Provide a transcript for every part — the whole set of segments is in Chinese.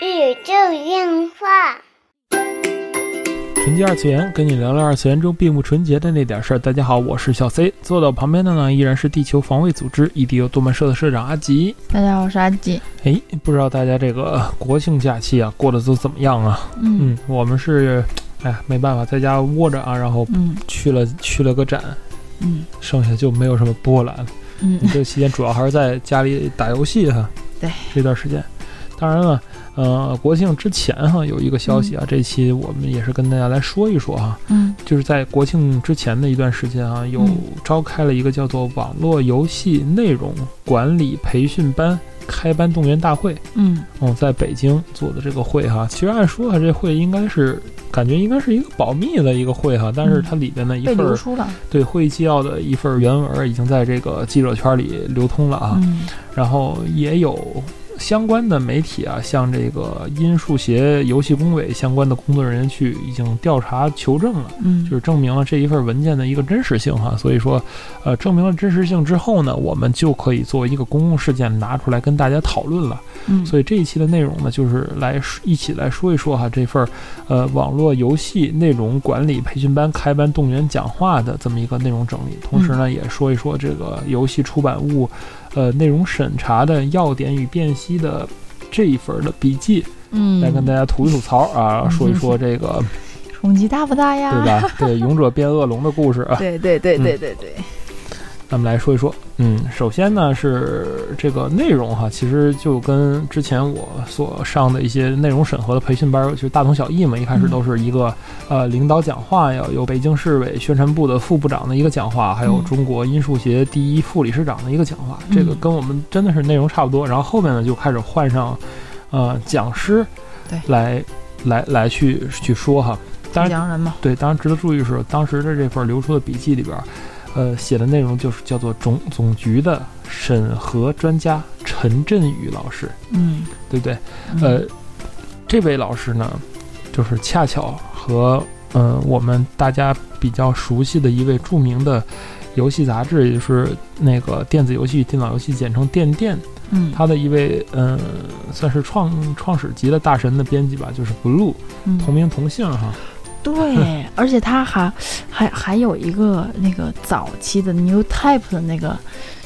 宇宙电话。纯洁二次元，跟你聊聊二次元中并不纯洁的那点事儿。大家好，我是小 C，坐到旁边的呢依然是地球防卫组织 EDO 动漫社的社长阿吉。大家好，我是阿吉。哎，不知道大家这个国庆假期啊过得都怎么样啊？嗯嗯，我们是，哎，没办法，在家窝着啊，然后嗯去了去了个展，嗯剩下就没有什么波澜了。嗯这期间主要还是在家里打游戏哈。对，这段时间，当然了，呃，国庆之前哈有一个消息啊，这期我们也是跟大家来说一说哈，嗯。就是在国庆之前的一段时间啊，有嗯召开了一个叫做网络游戏内容管理培训班开班动员大会。嗯。嗯，在北京做的这个会哈，其实按说啊，这会应该是感觉应该是一个保密的一个会哈，但是它里边的一份。对会议纪要的一份原文已经在这个记者圈里流通了啊，嗯。然后也有相关的媒体啊，像这个音数协游戏工委相关的工作人员去已经调查求证了。嗯就是证明了这一份文件的一个真实性哈，所以说，呃，证明了真实性之后呢，我们就可以作为一个公共事件拿出来跟大家讨论了。嗯，所以这一期的内容呢，就是来说一起来说一说哈这份儿呃网络游戏内容管理培训班开班动员讲话的这么一个内容整理，同时呢，也说一说这个游戏出版物呃内容审查的要点与辨析的这一份的笔记，嗯来跟大家吐一吐槽啊，嗯说一说这个 冲击大不大呀？对？吧？对，勇者变恶龙的故事啊。对对对对对对。咱们来说一说，嗯，首先呢是这个内容哈，其实就跟之前我所上的一些内容审核的培训班，就是大同小异嘛。一开始都是一个、呃领导讲话要，有北京市委宣传部的副部长的一个讲话，还有嗯中国音数协第一副理事长的一个讲话，嗯这个跟我们真的是内容差不多。然后后面呢就开始换上呃讲师，对来来来去去说哈。当然。对，当然值得注意的是，当时的这份流出的笔记里边儿，呃，写的内容就是叫做总总局的审核专家陈振宇老师，嗯对不对？嗯呃，这位老师呢，就是恰巧和嗯、呃我们大家比较熟悉的一位著名的游戏杂志，也就是那个电子游戏电脑游戏简称电电，嗯他的一位嗯、算是创创始级的大神的编辑吧，就是 Blue，嗯同名同姓哈。对，而且他还还还有一个那个早期的 New Type 的那个，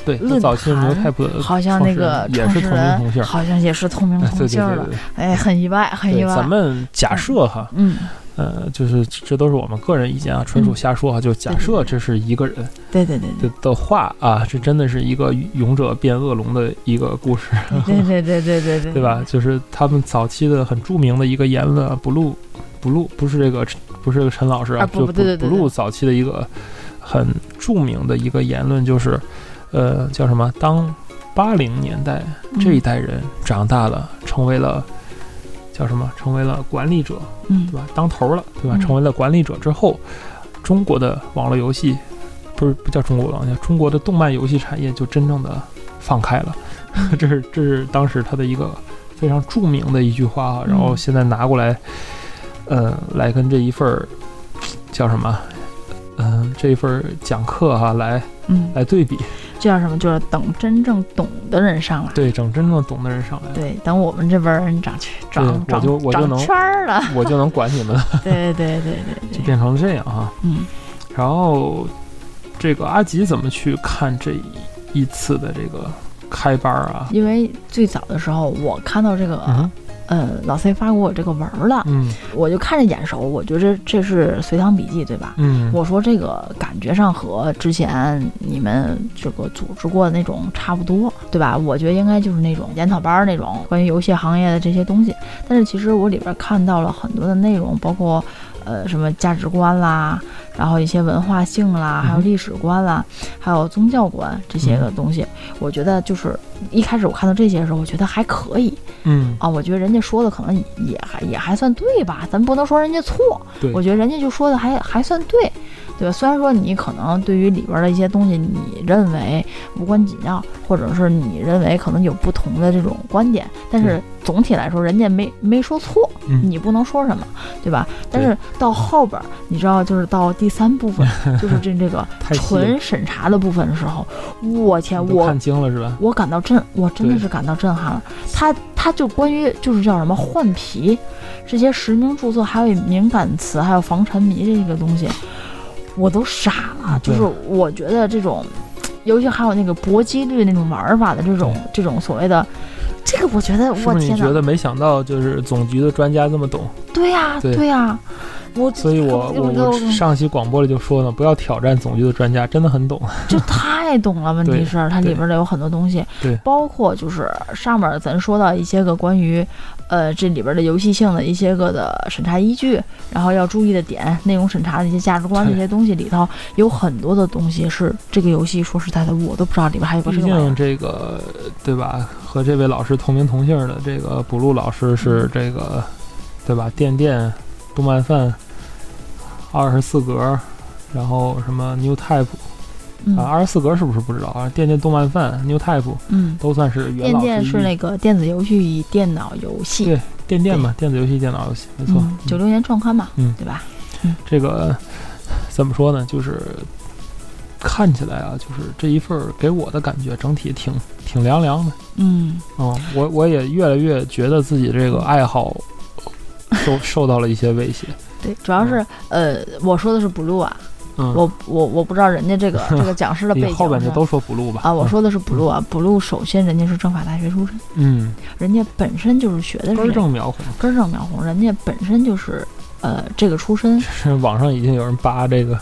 对，论早期 New type 好像那个也是同名同姓，好像也是同名同姓了。哎，很意外，很意外。咱们假设哈，嗯，呃，就是这都是我们个人意见啊，纯属瞎说哈。就假设这是一个人对对对对的的话啊，这真的是一个勇者变恶龙的一个故事，对对对对对对，对吧？？就是他们早期的很著名的一个言论啊，blue blue 不是这个不是这个陈老师啊就 blue 早期的一个很著名的一个言论就是，呃，叫什么？当八零年代这一代人长大了，成为了叫什么？成为了管理者，嗯对吧？当头了，对吧？嗯成为了管理者之后，中国的网络游戏不是不叫中国网络游戏，中国的动漫游戏产业就真正的放开了。这是这是当时他的一个非常著名的一句话啊。然后嗯现在拿过来，呃，来跟这一份儿叫什么？嗯、这一份儿讲课哈、来嗯，来对比，这叫什么？就是等真正懂的人上来。对，等真正懂的人上来，对，等我们这边人长去长我长就我就能长圈儿了。我就能管你们 了，对对对对对，就变成这样哈、嗯然后，这个阿吉怎么去看这一次的这个开班儿啊？因为最早的时候我看到这个、嗯呃老 C 发给我这个文儿了，嗯我就看着眼熟，我觉着这是随堂笔记对吧？嗯，我说这个感觉上和之前你们这个组织过的那种差不多，对吧？我觉得应该就是那种研讨班儿那种关于游戏行业的这些东西。但是其实我里边看到了很多的内容，包括呃什么价值观啦，然后一些文化性啦，还有嗯历史观啦，还有宗教观这些个东西。我觉得就是一开始我看到这些的时候，我觉得还可以嗯啊，我觉得人家说的可能也还也还算对吧，咱不能说人家错。我觉得人家就说的还还算对，对吧？虽然说你可能对于里边的一些东西，你认为无关紧要，或者是你认为可能有不同的这种观点，但是总体来说，人家没没说错，嗯你不能说什么，对吧？但是到后边儿，你知道，就是到第三部分，就是这这个纯审查的部分的时候，我天，我看清了是吧？我感到震，我真的是感到震撼了。他他就关于就是叫什么换皮，这些实名注册，还有敏感词，还有防沉迷这个东西，我都傻了。就是我觉得这种，尤其还有那个搏击率那种玩法的这种这种所谓的，这个我觉得我天哪，觉得没想到就是总局的专家这么懂？对呀、对对呀、我所以我我我我上期广播里就说呢，不要挑战总局的专家，真的很懂。这太懂了，问题是它里边的有很多东西，对。包括就是上面咱说到一些个关于，呃，这里边的游戏性的一些个的审查依据，然后要注意的点，内容审查的一些价值观这些东西里头，有很多的东西是这个游戏说实在的，我都不知道里边还有个毕这个玩意儿。竟这个对吧，和这位老师同名同姓的这个补录老师嗯。是这个对吧？电电、动漫饭、二十四格，然后什么 New Type 嗯啊，二十四格是不是不知道啊？电电动漫饭、New Type 嗯，都算是元电老电。电是那个电子游戏与电脑游戏，对电电嘛，电子游戏、电脑游戏，没错。嗯，九六年创刊嘛，嗯对吧？这个怎么说呢？就是看起来啊，就是这一份儿给我的感觉整体挺挺凉凉的。嗯，嗯，我我也越来越觉得自己这个爱好受受到了一些威胁。对，主要是呃，我说的是 blue 啊，嗯，我我我不知道人家这个 这个讲师的背你景后边就都说 blue 吧？啊，我说的是 blue 啊，blue 首先人家是政法大学出身，嗯，人家本身就是学的是根正苗红。根正苗红，人家本身就是呃这个出身是 网上已经有人扒这个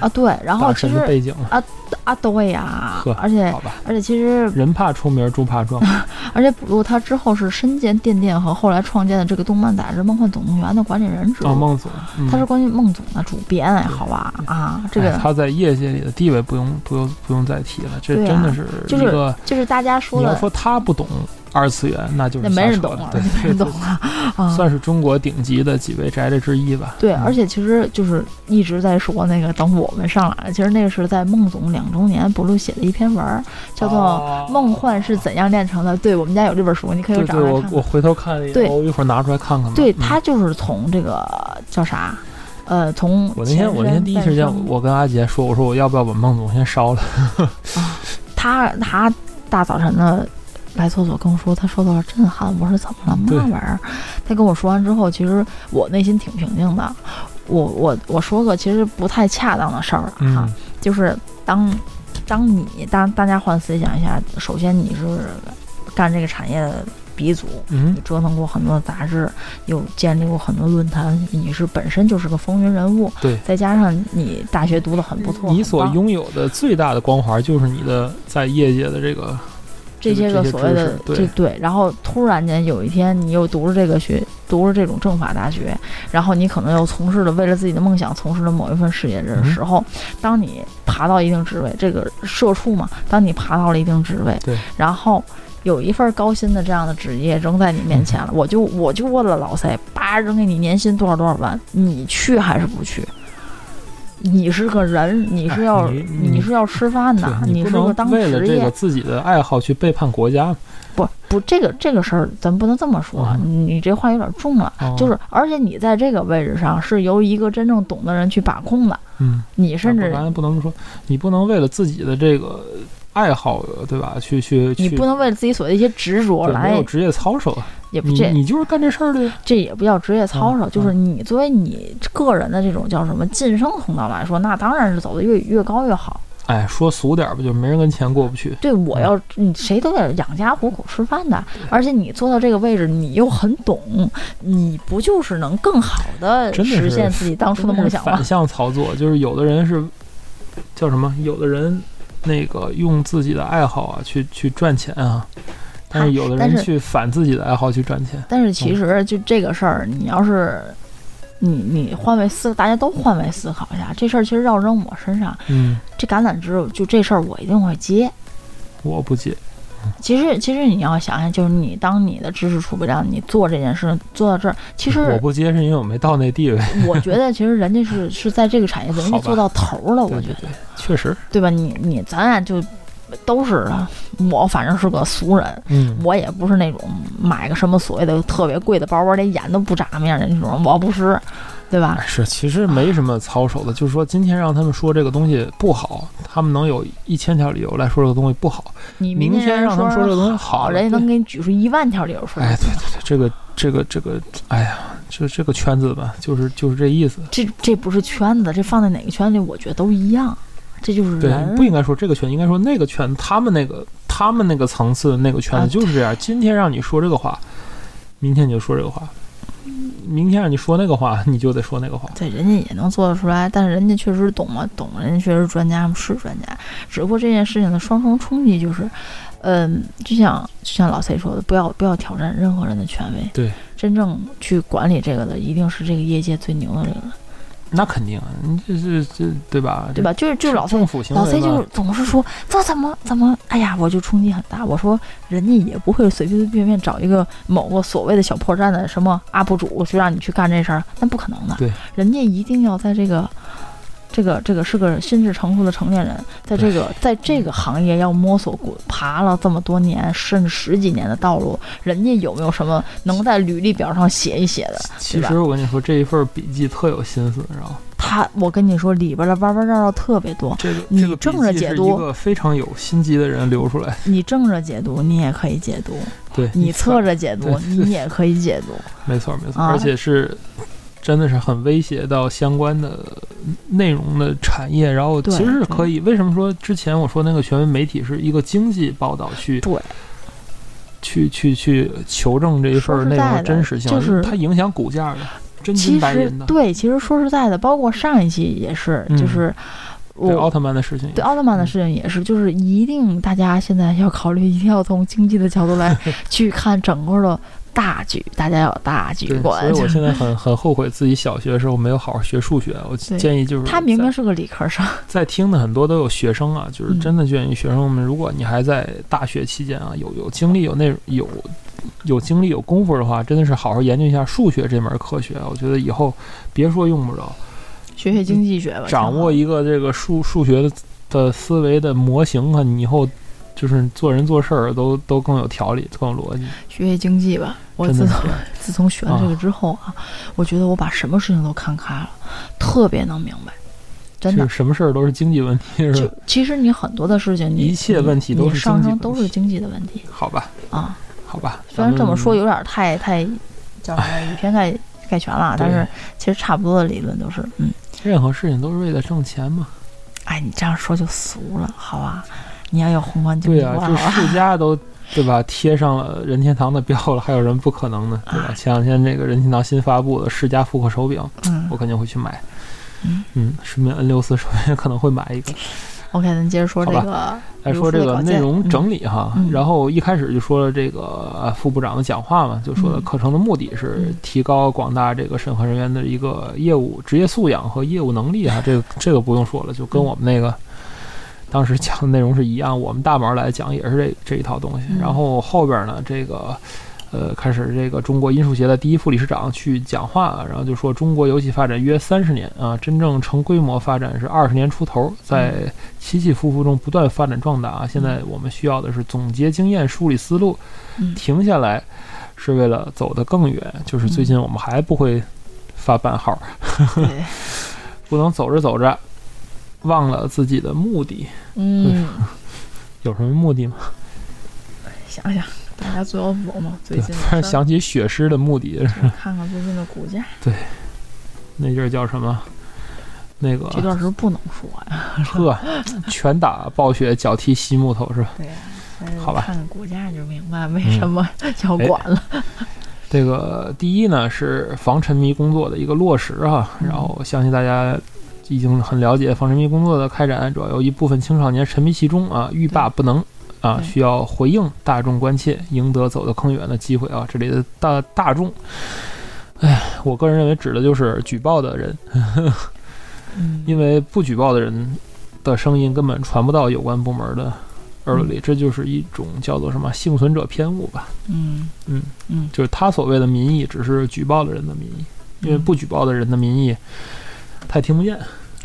啊，对，然后其实背景了，啊对呀，而且？而且其实人怕出名，猪怕壮。而且 blue 他之后是身兼电电和后来创建的这个动漫杂志《梦幻总动员》的管理人职哦，务，孟总，嗯他是关于孟总的主编哎，好吧啊，这个哎他在业界里的地位不用不用不用再提了，这真的是就是一个。就是大家说的你要说他不懂二次元，那就是那没人懂了，对没人懂了啊。算是中国顶级的几位宅的之一吧。对，嗯而且其实就是一直在说那个，等我们上来了，其实那个是在孟总两周年不录写的一篇文儿，叫做哦《梦幻是怎样炼成的》。对我们家有这本书，你可以找来看看。我我回头看了一对，我一会儿拿出来看看吧。对嗯他就是从这个叫啥，呃，从我那天我那天第一时间，我跟阿杰说，我说我要不要把孟总先烧了？他他大早晨的来厕所跟我说他受到了震撼，我说怎么了对嘛玩意儿？他跟我说完之后，其实我内心挺平静的。我我我说个其实不太恰当的事儿啊，嗯就是当当你当大家换思想一下，首先你是干这个产业的鼻祖，嗯你折腾过很多杂志，又建立过很多论坛，你是本身就是个风云人物，对。再加上你大学读的很不错，你所拥有的最大的光环就是你的在业界的这个这些个所谓的这对，然后突然间有一天你又读了这个学，读了这种政法大学，然后你可能又从事了为了自己的梦想从事了某一份事业的嗯时候，当你爬到一定职位，这个社畜嘛，当你爬到了一定职位，对，然后。有一份高薪的这样的职业扔在你面前了，我就我就问了老塞，叭扔给你年薪多少多少万，你去还是不去？你是个人，你是要、哎你你是要吃饭的，你是个当职业为了这个自己的爱好去背叛国家。不不，这个这个事儿咱不能这么说，嗯你这话有点重了。哦就是，而且你在这个位置上是由一个真正懂的人去把控的，嗯，你甚至咱不能说，你不能为了自己的这个爱好，对吧？去去去，你不能为了自己所谓的一些执着来没来有，职业操守啊。也不这你就是干这事儿的呀。这也不叫职业操守，嗯就是你作为你个人的这种叫什么晋升通道来说，那当然是走的越越高越好。哎，说俗点儿吧，就没人跟钱过不去。对，我要你谁都得养家糊口吃饭的，而且你坐到这个位置，你又很懂，你不就是能更好的实现自己当初的梦想吗是反？向操作，就是有的人是叫什么？有的人那个用自己的爱好啊去去赚钱啊，但是有的人去反自己的爱好去赚钱。但是其实就这个事儿，你要是你你换位思，大家都换位思考一下，这事儿其实要扔我身上，嗯，这橄榄枝就这事儿我一定会接。我不接。其实其实你要想想，就是你当你的知识储备量，你做这件事做到这儿，其实我不接是因为我没到那地位。我觉得其实人家是是在这个产业 人家做到头了，我觉得，确实，对吧？你你咱俩就都是，我反正是个俗人，嗯，我也不是那种买个什么所谓的特别贵的包包，连眼都不眨面的那种，我不是。对吧？是，其实没什么操守的，就是说今天让他们说这个东西不好，他们能有一千条理由来说这个东西不好。你明天让他们说这个东西好，人家能给你举出一万条理由出来。哎，对对对，这个这个这个，哎呀，就这个圈子吧，就是就是这意思。这这不是圈子，这放在哪个圈子里，我觉得都一样。这就是人，不应该说这个圈，应该说那个圈，他们那个他们那个层次那个圈子就是这样。今天让你说这个话，明天你就说这个话。明天让你说那个话，你就得说那个话。对，人家也能做得出来，但是人家确实懂嘛，懂，人家确实专家嘛是专家。只不过这件事情的双重冲击就是，嗯，就像就像老 C 说的，不要不要挑战任何人的权威。对，真正去管理这个的，一定是这个业界最牛的这个人。那肯定，你这是这对吧？对吧？就是就是老政府老 C 就是总是说这怎么怎么，哎呀，我就冲击很大。我说人家也不会随随便便找一个某个所谓的小破站的什么 UP 主就让你去干这事儿，那不可能的。对，人家一定要在这个。这个这个是个心智成熟的成年人，在这个在这个行业要摸索过爬了这么多年甚至十几年的道路，人家有没有什么能在履历表上写一写的？其实我跟你说，这一份笔记特有心思，知道吗？他，我跟你说，里边的弯弯绕绕特别多。这个你正着解读，一个非常有心机的人留出来。你正着解读，你也可以解读；对你侧着解读，你也可以解读。没错没错，而且是。真的是很威胁到相关的内容的产业，然后其实是可以。为什么说之前我说那个权威媒体是一个经济报道去对，去去去求证这一份内容真实性，就是它影响股价的，真金白银的。对，其实说实在的，包括上一期也是，就是对奥特曼的事情，对奥特曼的事情也是，就是一定大家现在要考虑，一定要从经济的角度来 去看整个的。大局，大家要大局观。所以我现在很很后悔自己小学的时候没有好好学数学。我建议就是他明明是个理科生，在 听的很多都有学生啊，就是真的建议学生们，如果你还在大学期间啊，有有精力、有那有有精力、有功夫的话，真的是好好研究一下数学这门科学。我觉得以后别说用不着，学学经济学吧，掌握一个这个数数学的的思维的模型啊，你以后。就是做人做事儿都都更有条理，更有逻辑。学学经济吧，我自从 自从学了这个之后啊，我觉得我把什么事情都看开了，特别能明白。真的，什么事儿都是经济问题，是吧？其实你很多的事情，一切问题都是上升都是经济的问题。好吧，啊，好吧。虽然这么说有点太太叫什么以偏概概全了，但是其实差不多的理论都是，嗯，任何事情都是为了挣钱嘛。哎，你这样说就俗了，好吧？你要有宏观经济对啊，这世家都对吧？贴上了任天堂的标了，还有人不可能呢，对吧？前两天那个任天堂新发布的世嘉复刻手柄，我肯定会去买。嗯嗯，顺便 N 六四手柄可能会买一个。OK，咱接着说这个，来说这个内容整理哈。然后一开始就说了这个副部长的讲话嘛，就说课程的目的是提高广大这个审核人员的一个业务职业素养和业务能力啊。这个 这个不用说了，就跟我们那个。当时讲的内容是一样，我们大毛来讲也是这这一套东西。然后后边呢，这个，呃，开始这个中国音数协的第一副理事长去讲话，然后就说中国游戏发展约三十年啊，真正成规模发展是二十年出头，在起起伏伏中不断发展壮大。现在我们需要的是总结经验、梳理思路，停下来是为了走得更远。就是最近我们还不会发版号，不能走着走着。忘了自己的目的，嗯，有什么目的吗？想想，大家最要走嘛。最近 突然想起血狮的目的，看看最近的股价。对，那阵儿叫什么？那个这段时候不能说呀。呵，拳打暴雪，脚踢西木头是吧？对呀，好吧。看看股价就明白为什么要管了。这个第一呢是防沉迷工作的一个落实哈，然后相信大家。已经很了解防沉迷工作的开展，主要有一部分青少年沉迷其中啊，欲罢不能啊，需要回应大众关切，赢得走得更远的机会啊。这里的大大众，哎，我个人认为指的就是举报的人，因为不举报的人的声音根本传不到有关部门的耳朵里，这就是一种叫做什么幸存者偏误吧。嗯。嗯。嗯。就是他所谓的民意，只是举报的人的民意，因为不举报的人的民意，他也听不见，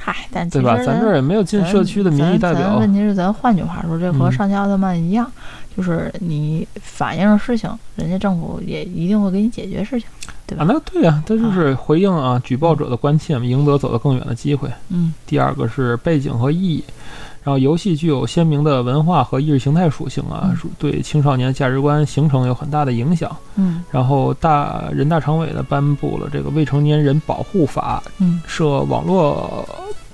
嗨，但对吧？咱这儿也没有进社区的民意代表。问题是，咱换句话说，这和嗯上下奥特曼一样，就是你反映事情，人家政府也一定会给你解决事情，对啊，吧？那对呀、这就是回应啊举报者的关切嘛，赢得走得更远的机会。嗯第二个是背景和意义，然后游戏具有鲜明的文化和意识形态属性啊，对青少年价值观形成有很大的影响。嗯然后大人大常委呢颁布了这个未成年人保护法，嗯设网络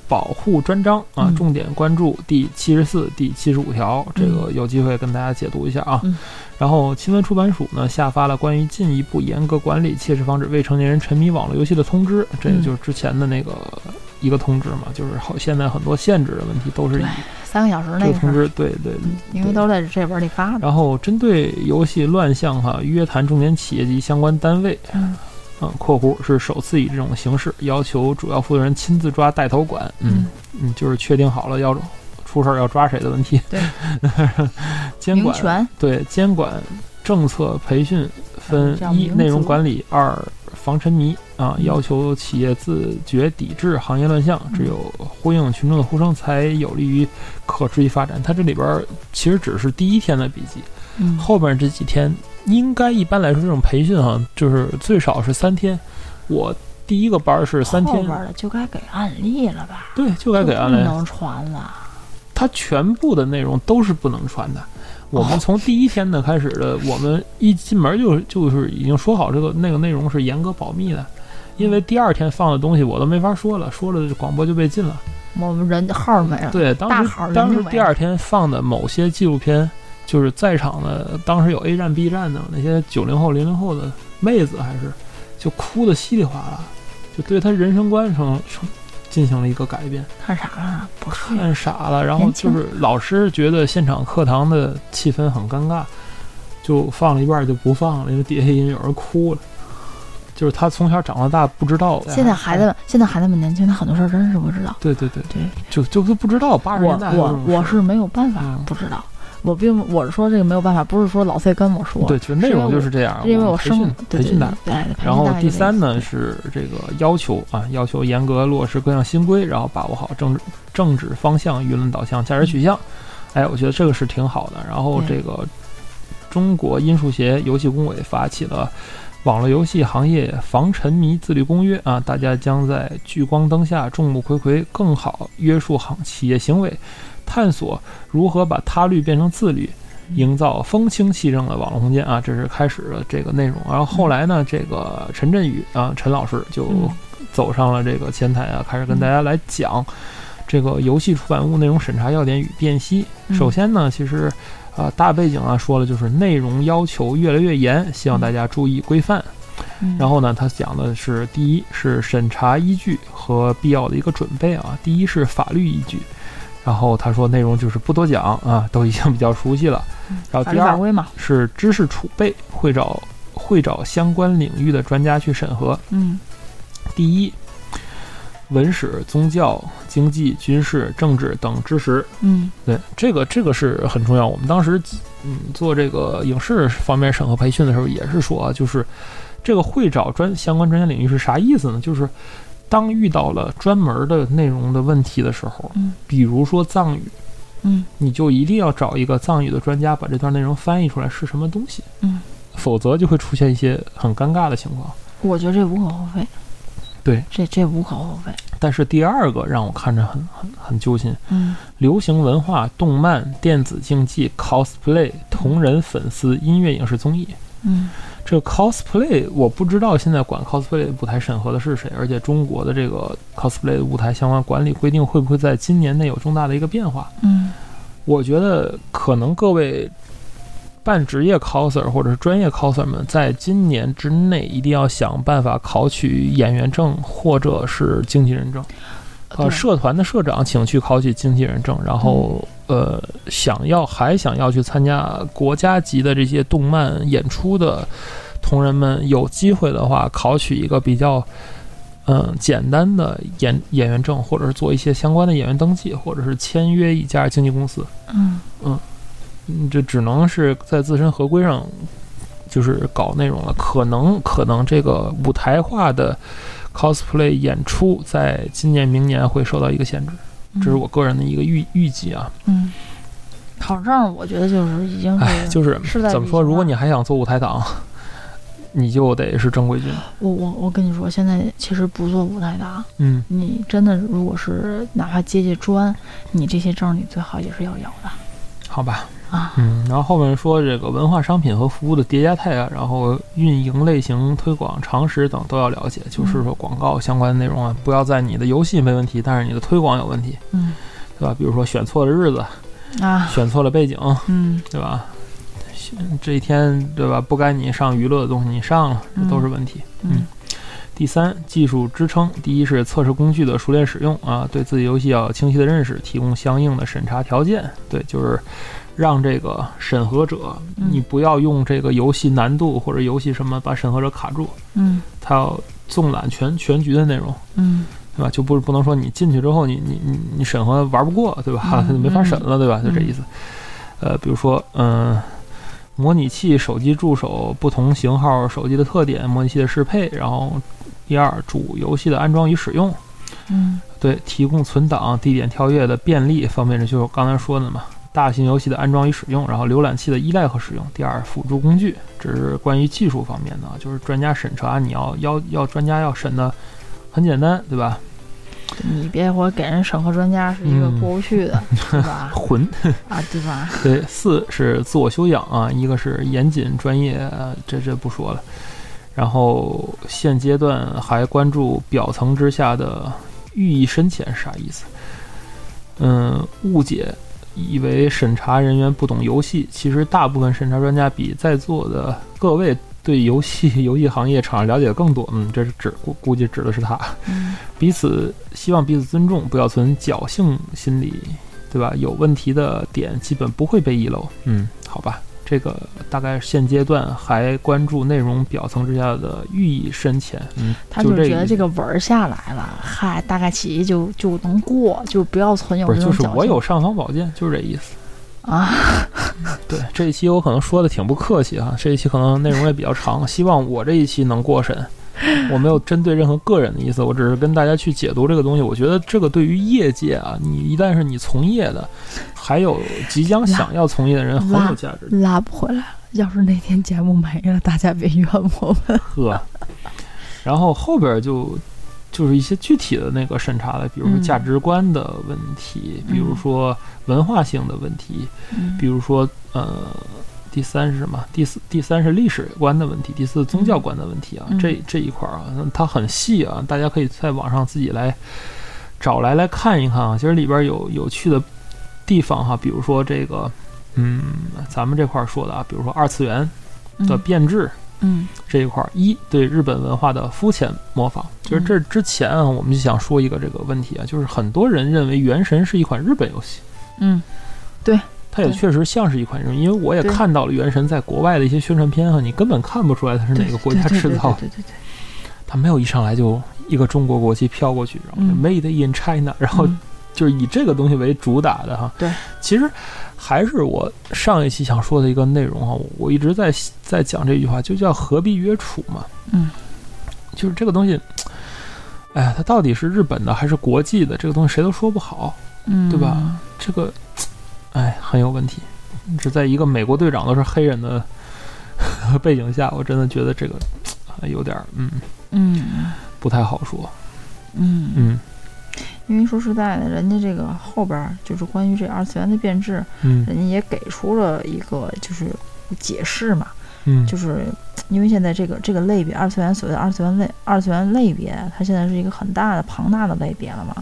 保护专章啊，嗯重点关注第七十四、第七十五条，这个有机会跟大家解读一下啊。嗯然后新闻出版署呢下发了关于进一步严格管理、切实防止未成年人沉迷网络游戏的通知，这嗯也就是之前的那个一个通知嘛，就是好现在很多限制的问题都是以三个小时那个通知，对对。嗯因为都在这本里发的。然后针对游戏乱象哈，约谈重点企业及相关单位，嗯嗯（括弧是首次以这种形式要求主要负责人亲自抓带头管），嗯嗯，就是确定好了要出事儿要抓谁的问题。对，监管权，对监管政策培训分一内容管理，二防沉迷啊，嗯要求企业自觉抵制行业乱象，嗯只有呼应群众的呼声，才有利于可持续发展。它这里边儿其实只是第一天的笔记，嗯后边这几天应该一般来说这种培训哈，就是最少是三天。我第一个班儿是三天，后边的就该给案例了吧？对，就该给就安来。不能传了。它全部的内容都是不能传的。我们从第一天的开始的，我们一进门就就是已经说好这个那个内容是严格保密的，因为第二天放的东西我都没法说了，说了广播就被禁了。我们人号儿没了。对，当时当时第二天放的某些纪录片，就是在场的当时有 A 站、B 站的那些九零后、零零后的妹子，还是就哭的稀里哗啦，就对他人生观成成进行了一个改变。看啥了？不是，看傻了，然后就是老师觉得现场课堂的气氛很尴尬，就放了一半就不放了，因为底下已经有人哭了。就是他从小长到大不知道，现在孩子们，现在孩子们年轻，他很多事儿真是不知道。对对对，对，就就是不知道八十年代我我我是没有办法嗯不知道，我并我是说这个没有办法，不是说老 C 跟我说，对，就内容就是这样。是因为我生们培训对对培训大对。对，然后第三呢，是这个要求啊，要求严格落实各项新规，然后把握好政治政治方向、舆论导向、价值取向。哎，我觉得这个是挺好的。然后这个中国音数协游戏工委发起了网络游戏行业防沉迷自律公约啊，大家将在聚光灯下、众目睽睽，更好约束行企业行为，探索如何把他律变成自律。营造风清气正的网络空间啊，这是开始的这个内容。然后后来呢，这个陈振宇啊，陈老师就嗯走上了这个前台啊，开始跟大家来讲这个游戏出版物内容审查要点与辨析。嗯首先呢，其实啊、大背景啊说了，就是内容要求越来越严，希望大家注意规范。嗯然后呢，他讲的是第一是审查依据和必要的一个准备啊，第一是法律依据。然后他说内容就是不多讲啊，都已经比较熟悉了。然后第二是知识储备，会找会找相关领域的专家去审核。嗯第一，文史、宗教、经济、军事、政治等知识，嗯对这个这个是很重要。我们当时嗯做这个影视方面审核培训的时候，也是说啊，就是这个会找专相关专家领域是啥意思呢？就是当遇到了专门的内容的问题的时候，嗯比如说藏语，嗯你就一定要找一个藏语的专家把这段内容翻译出来是什么东西，嗯，否则就会出现一些很尴尬的情况。我觉得这无可厚非。对，这这无可厚非。但是第二个让我看着很很很揪心，嗯流行文化、动漫、电子竞技、cosplay、同人粉丝、音乐、影视综艺。嗯这个 cosplay 我不知道现在管 cosplay 舞台审核的是谁，而且中国的这个 cosplay 舞台相关管理规定会不会在今年内有重大的一个变化？嗯我觉得可能各位半职业 coser 或者是专业 coser 们，在今年之内一定要想办法考取演员证或者是经纪人证。呃，社团的社长请去考取经纪人证，然后呃，想要还想要去参加国家级的这些动漫演出的同仁们，有机会的话，考取一个比较嗯简单的演演员证，或者是做一些相关的演员登记，或者是签约一家经纪公司。嗯嗯，嗯，这只能是在自身合规上就是搞内容了。可能可能这个舞台化的 cosplay 演出在今年明年会受到一个限制，这是我个人的一个预预计啊。嗯，考证我觉得就是已经哎，是就是怎么说？如果你还想做舞台党，你就得是正规军。我我我跟你说，现在其实不做舞台党，嗯，你真的如果是哪怕接接砖，你这些证你最好也是要有的好吧。啊。嗯，然后后面说这个文化商品和服务的叠加态啊，然后运营类型、推广常识等都要了解，就是说广告相关的内容啊，不要在你的游戏没问题，但是你的推广有问题，嗯对吧？比如说选错了日子，啊选错了背景，嗯对吧？选这一天对吧？不该你上娱乐的东西你上了，这都是问题。嗯第三，技术支撑，第一是测试工具的熟练使用啊，对自己游戏要有清晰的认识，提供相应的审查条件。对，就是让这个审核者，嗯你不要用这个游戏难度或者游戏什么把审核者卡住，嗯他要纵览全全局的内容，嗯对吧？就不不能说你进去之后你你你你审核玩不过，对吧？嗯 没法审了，对吧？就这意思。呃，比如说，嗯、模拟器、手机助手不同型号手机的特点，模拟器的适配，然后第二，主游戏的安装与使用，嗯对，提供存档、地点跳跃的便利，方便着就是我刚才说的嘛。大型游戏的安装与使用，然后浏览器的依赖和使用。第二，辅助工具，这是关于技术方面的，就是专家审查，你要要要专家要审的很简单，对吧？你别回给人审核专家是一个嗯过不去的，对吧？混。啊，对吧？对，四是自我修养啊，一个是严谨专业，呃这这不说了。然后现阶段还关注表层之下的寓意深浅是啥意思？嗯，误解以为审查人员不懂游戏，其实大部分审查专家比在座的各位对游戏 游戏行业厂商了解的更多。嗯，这是指估估计指的是他。嗯彼此希望彼此尊重，不要存侥幸心理，对吧？有问题的点基本不会被遗漏。嗯，好吧，这个大概现阶段还关注内容表层之下的寓意深浅。嗯，他就觉得这个文儿下来了，嗨，大概其就就能过，就不要存有不是，这种侥幸就是我有尚方宝剑，就是这意思。啊，对，这一期我可能说的挺不客气哈，这一期可能内容也比较长，希望我这一期能过审。我没有针对任何个人的意思，我只是跟大家去解读这个东西。我觉得这个对于业界啊，你一旦是你从业的，还有即将想要从业的人，很有价值。拉不回来了。要是那天节目没了，大家别怨我们。呵，然后后边就就是一些具体的那个审查的，比如说嗯价值观的问题，比如说文化性的问题，嗯比如说呃，第三是什么？第四第三是历史观的问题，第四宗教观的问题啊，嗯这这一块儿啊，它很细啊，大家可以在网上自己来找来来看一看啊。其实里边有有趣的地方哈，比如说这个，嗯，咱们这块儿说的啊，比如说二次元的变质。嗯。这一块儿，一对日本文化的肤浅模仿。就是这之前啊，我们就想说一个这个问题啊，就是很多人认为《原神》是一款日本游戏，嗯。对。它也确实像是一款日本，因为我也看到了《原神》在国外的一些宣传片哈，你根本看不出来它是哪个国家制造的，对对对对它没有一上来就一个中国国旗飘过去，然后嗯。Made in China，然后嗯。就是以这个东西为主打的哈。对，其实还是我上一期想说的一个内容啊，我一直在在讲这句话，就叫何必约楚嘛。嗯，就是这个东西，哎呀，它到底是日本的还是国际的，这个东西谁都说不好，嗯，对吧？这个，哎，很有问题。只在一个美国队长都是黑人的 背景下，我真的觉得这个哎 有点嗯嗯不太好说。嗯嗯因为说实在的，人家这个后边儿就是关于这二次元的变质，嗯人家也给出了一个就是解释嘛，嗯，就是因为现在这个这个类别二次元所谓的二次元类二次元类别，它现在是一个很大的庞大的类别了嘛。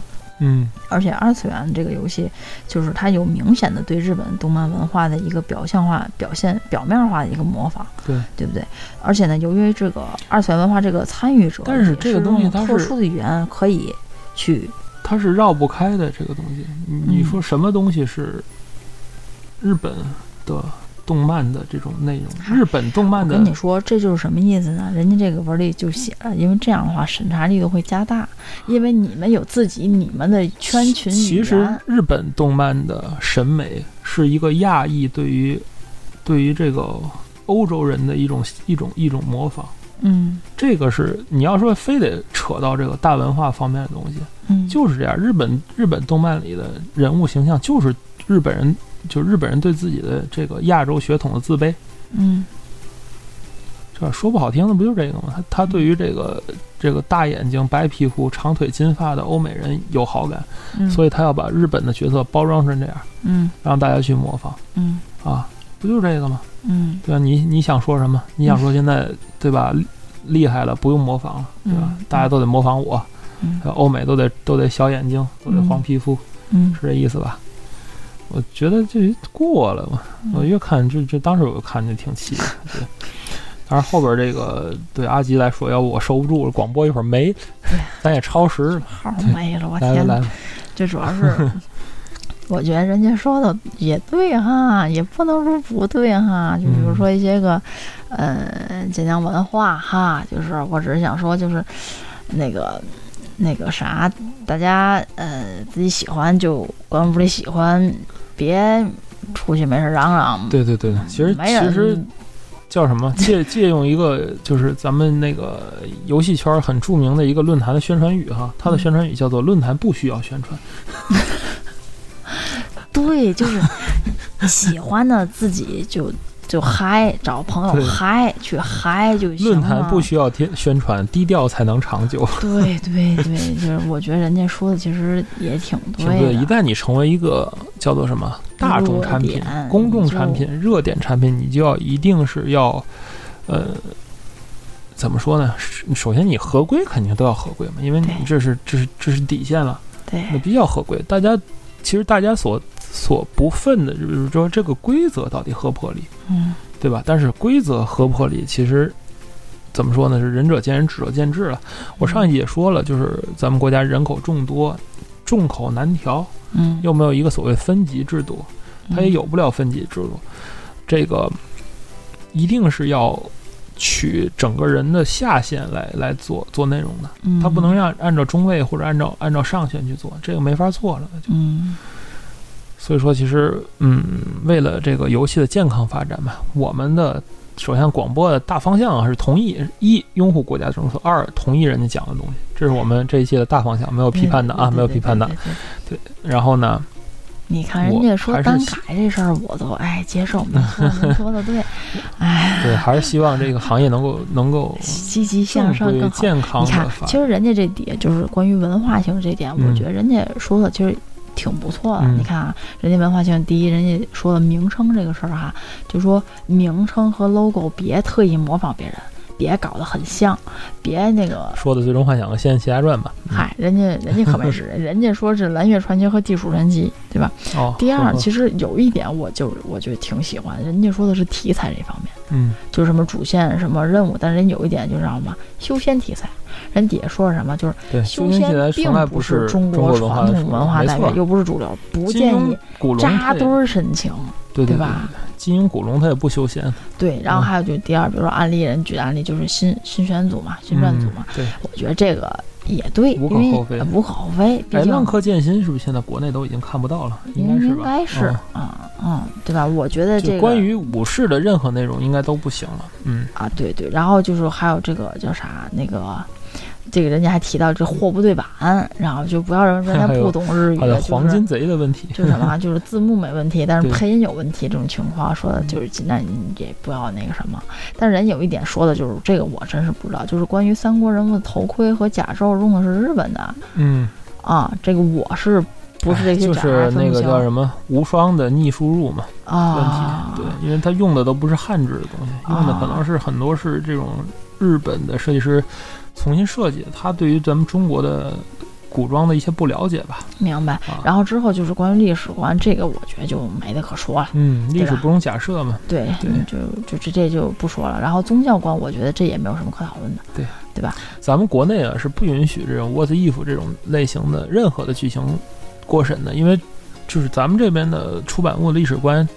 嗯而且二次元这个游戏，就是它有明显的对日本动漫文化的一个表象化、表现表面化的一个模仿，对对不对？而且呢，由于这个二次元文化这个参与者，但是这个东西特殊的语言可以去，它是绕不开的这个东西。你说什么东西是日本的动漫的这种内容？日本动漫的跟你说，这就是什么意思呢？人家这个文里就写了，因为这样的话审查力度会加大，因为你们有自己你们的圈群其实，日本动漫的审美是一个亚裔对于对于这个欧洲人的一种一种一种模仿。嗯这个是你要说非得扯到这个大文化方面的东西，嗯，就是这样。日本日本动漫里的人物形象就是日本人，就日本人对自己的这个亚洲血统的自卑。嗯这说不好听的不就是这个吗？他他对于这个这个大眼睛、白皮肤、长腿、金发的欧美人有好感，嗯，所以他要把日本的角色包装成这样，嗯让大家去模仿嗯啊，不就是这个吗？嗯对吧？你你想说什么？你想说现在对吧？厉害了，不用模仿了，对吧？嗯大家都得模仿我，嗯欧美都得都得小眼睛，都得黄皮肤，嗯是这意思吧？我觉得这过了嘛，嗯我越看这这当时我就看就挺气的，对。但是后边这个对阿吉来说，要不我收不住了，广播一会儿没，咱也超时了。号没了，我天这主要是，我觉得人家说的也对哈，也不能说不对哈。就比如说一些个，呃，晋江文化哈，就是我只是想说，就是那个那个啥，大家呃自己喜欢就关屋里喜欢，别出去没事嚷嚷。对对对，其实其实叫什么？借借用一个就是咱们那个游戏圈很著名的一个论坛的宣传语哈，它的嗯宣传语叫做“论坛不需要宣传 对，就是喜欢的自己就 就嗨，找朋友嗨，去嗨就”，行。论坛不需要贴宣传，低调才能长久，对对对，就是我觉得人家说的其实也挺对的。对？一旦你成为一个叫做什么大众产品、公众产品、热点产品，你就要一定是要，呃。怎么说呢？首先，你合规肯定都要合规嘛，因为你这是这是这是底线了。对那必须要合规。大家其实大家所所不忿的就是说这个规则到底合不合理，嗯对吧？但是规则合不合理，其实怎么说呢？是仁者见仁，智者见智了。我上一集也说了，就是咱们国家人口众多，众口难调，嗯，又没有一个所谓分级制度，它也有不了分级制度。这个一定是要取整个人的下限来来做做内容的。嗯，他不能让按照中位或者按照按照上限去做，这个没法做了。就嗯所以说，其实嗯，为了这个游戏的健康发展嘛，我们的首先广播的大方向啊是同意一拥护国家政策，二同意人家讲的东西，这是我们这一期的大方向，没有批判的啊，没有批判的。。对然后呢，你看人家说单改这事儿，我都哎接受，没错，您说的对，哎，对，还是希望这个行业能够能够 积极向上规更好。健康你看其实人家这点就是关于文化性这点，我嗯觉得人家说的其实挺不错的。嗯你看啊，人家文化性第一，人家说了名称这个事儿哈，就说名称和 logo 别特意模仿别人，别搞得很像，别那个。说的《最终幻想》和《仙剑奇侠传》吧。嗯嗨，人家人家可没是，人家说是《蓝月传奇》和《地鼠传奇》，对吧？哦，第二，其实有一点我就我就挺喜欢，人家说的是题材这方面，嗯就是什么主线什么任务，但是人有一点就是什么修仙题材，人底下说什么就是对，修修仙并不是中国传统文化代表，又不是主流，不建议扎堆儿申请，对对对吧？金庸古龙他也不修仙，对，然后嗯还有就是第二，比如说案例人举的案例就是新新选组嘛，新撰组嘛，嗯对。我觉得这个也对，无可厚非呃无可厚非，毕哎，竟浪客剑心是不是现在国内都已经看不到了？应该是吧应？该是嗯啊嗯，对吧？我觉得这个关于武士的任何内容应该都不行了。嗯，啊，对对，然后就是还有这个叫啥那个。这个人家还提到这货不对版，然后就不要认为人家 不懂日语，就是黄金贼的问题。就是什么啊，就是字幕没问题，但是配音有问题，这种情况说的就是尽量你也不要那个什么。但是人有一点说的就是这个我真是不知道，就是关于三国人物的头盔和甲胄用的是日本的嗯，啊，这个我是不是这些就是那个叫什么无双的逆输入嘛啊问啊？题。对，因为他用的都不是汉制的东西，用的可能啊是很多是这种日本的设计师重新设计的，他对于咱们中国的古装的一些不了解吧。明白。啊，然后之后就是关于历史观，这个我觉得就没得可说了。嗯，历史不容假设嘛。对，就就这这就不说了。然后宗教观，我觉得这也没有什么可讨论的。对，对吧？咱们国内啊是不允许这种 What if 这种类型的任何的剧情过审的，因为就是咱们这边的出版物的历史观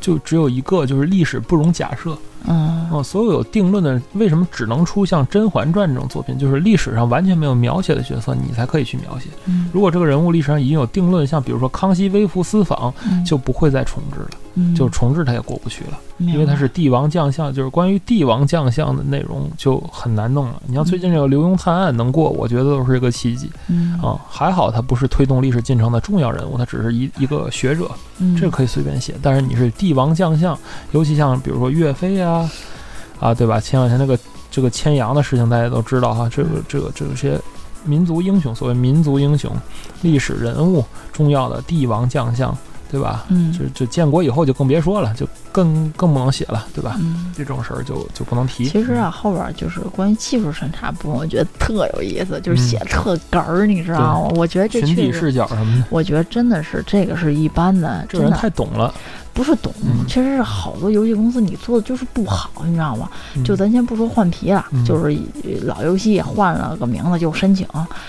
就只有一个，就是历史不容假设。嗯哦，所有有定论的，为什么只能出像《甄嬛传》这种作品，就是历史上完全没有描写的角色，你才可以去描写。嗯，如果这个人物历史上已经有定论，像比如说康熙微服私访，嗯就不会再重置了，嗯就重置它也过不去了，因为它是帝王将相，就是关于帝王将相的内容就很难弄了。你像最近这个刘墉探案能过，我觉得都是一个奇迹嗯啊、还好他不是推动历史进程的重要人物，他只是一一个学者，嗯这个可以随便写。但是你是帝王将相，尤其像比如说岳飞呀、啊，啊，啊对吧？前两天那个这个牵羊的事情大家都知道哈，这个这个这些民族英雄，所谓民族英雄、历史人物、重要的帝王将相，对吧？嗯就就建国以后就更别说了，就更更不能写了，对吧？嗯。这种事儿就就不能提。其实啊，后边就是关于技术审查部分，我觉得特有意思，就是写特哏儿，你知道吗？我觉得这群体，视角什么的，我觉得真的是这个是一般的，这人太懂了。不是懂，嗯确实是好多游戏公司你做的就是不好，你知道吗？嗯就咱先不说换皮了，嗯就是老游戏换了个名字就申请，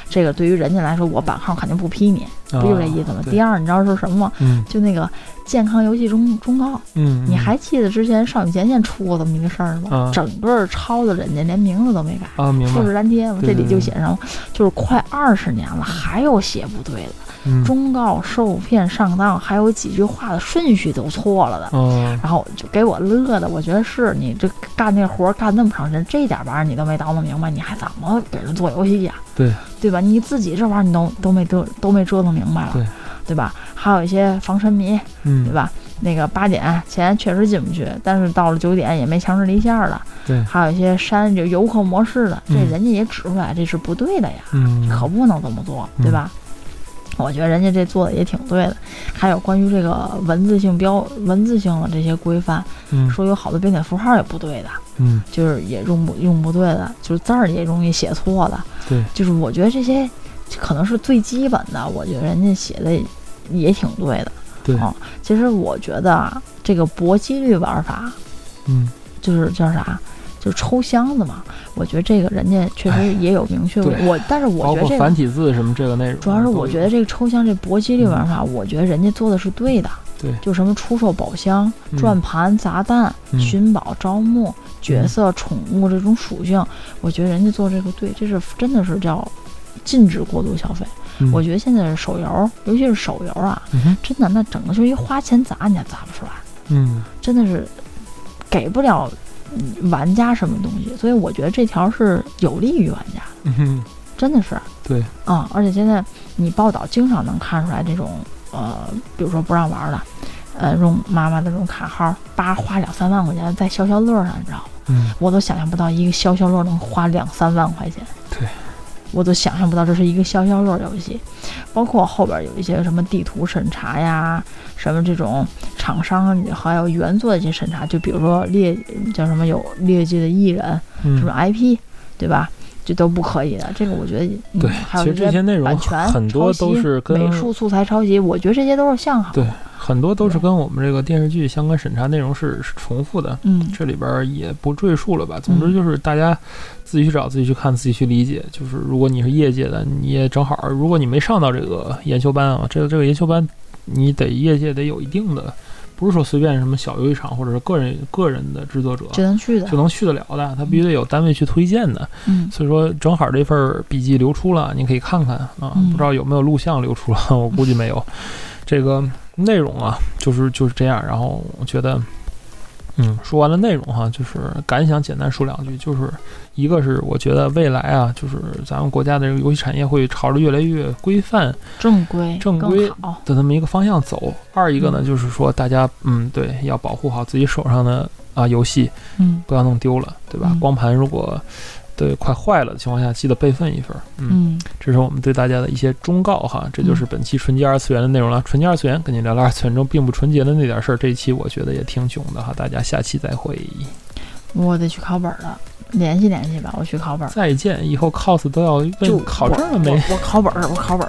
这个对于人家来说，我版号肯定不批你，不就这意思吗？第二，你知道是什么吗？嗯就那个健康游戏忠忠告，嗯，你还记得之前少女前线出过这么一个事儿吗？啊整个抄的人家连名字都没改。复制粘贴嘛，这里就写上，就是快二十年了，还有写不对的，嗯忠告受骗上当，还有几句话的顺序都错了的。嗯然后就给我乐的，我觉得是你这干这活儿干那么长时间，这点玩意儿你都没捣弄明白，你还怎么给人做游戏呀、对对吧？你自己这玩意儿你都都没都都没折腾明白了，对对吧？还有一些防沉迷，嗯对吧？那个八点前确实进不去，但是到了九点也没强制离线了。对还有一些删就游客模式的，这嗯人家也指出来这是不对的呀，嗯可不能这么做，嗯对吧？我觉得人家这做的也挺对的。还有关于这个文字性标文字性的这些规范，嗯说有好多标点符号也不对的，嗯就是也用不用不对的，就是字儿也容易写错的。对，就是我觉得这些可能是最基本的，我觉得人家写的也挺对的。对哦其实我觉得啊，这个搏击率玩法嗯就是叫啥？就是抽箱子嘛，我觉得这个人家确实也有明确。我但是我觉得这个繁体字什么这个内容，主要是我觉得这个抽箱这搏击这玩法，我觉得人家做的是对的。对就什么出售宝箱、嗯转盘、砸弹、嗯寻宝、招募、角色、宠物这种属性，我觉得人家做这个对，这是真的是叫禁止过度消费。嗯我觉得现在手游，尤其是手游啊，真的那整个就是一花钱砸，你也砸不出来，嗯真的是给不了嗯玩家什么东西。所以我觉得这条是有利于玩家的，嗯哼真的是。对啊、而且现在你报道经常能看出来这种呃，比如说不让玩了，呃，用妈妈的这种卡号，叭花两三万块钱在消消乐上，你知道吗？嗯我都想象不到一个消消乐能花两三万块钱。对，我都想象不到这是一个消消乐游戏，包括后边有一些什么地图审查呀，什么这种厂商还有原作的一些审查，就比如说劣叫什么有劣迹的艺人，什么嗯 IP，对吧？这都不可以的。这个我觉得，嗯、对，还有其实这些内容很多都是跟美术素材抄袭，我觉得这些都是向好。对很多都是跟我们这个电视剧相关审查内容是是重复的。嗯，这里边儿也不赘述了吧。总之嗯就是大家自己去找、自己去看、自己去理解。就是如果你是业界的，你也正好，如果你没上到这个研修班啊，这个这个研修班，你得业界得有一定的，不是说随便什么小游戏厂或者是个人个人的制作者就能去的就。能去得了的，他必须得有单位去推荐的。嗯所以说，正好这份笔记流出了，你可以看看啊。嗯不知道有没有录像流出了，我估计没有。这个内容啊，就是就是这样。然后我觉得，嗯，说完了内容哈，就是感想简单说两句，就是一个是我觉得未来啊，就是咱们国家的这个游戏产业会朝着越来越规范正规正规。的这么一个方向走。二一个呢，嗯就是说大家嗯，对，要保护好自己手上的啊游戏，嗯不要弄丢了，对吧？嗯光盘如果对快坏了的情况下，记得备份一份儿。嗯，嗯这是我们对大家的一些忠告哈。这就是本期纯洁二次元的内容了。纯洁二次元跟你聊聊二次元中并不纯洁的那点事儿。这一期我觉得也挺囧的哈，大家下期再会，我得去考本了，联系联系吧，我去考本儿。再见。以后 cos 都要就问考证了没我？考本儿，我考本。